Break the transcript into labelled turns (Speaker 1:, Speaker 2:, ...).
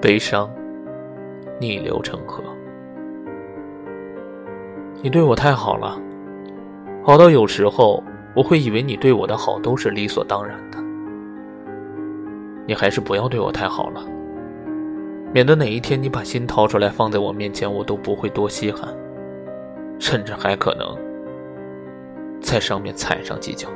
Speaker 1: 悲伤逆流成河。你对我太好了好到有时候我会以为你对我的好都是理所当然的。你还是不要对我太好了免得哪一天你把心掏出来放在我面前我都不会多稀罕甚至还可能在上面踩上几脚。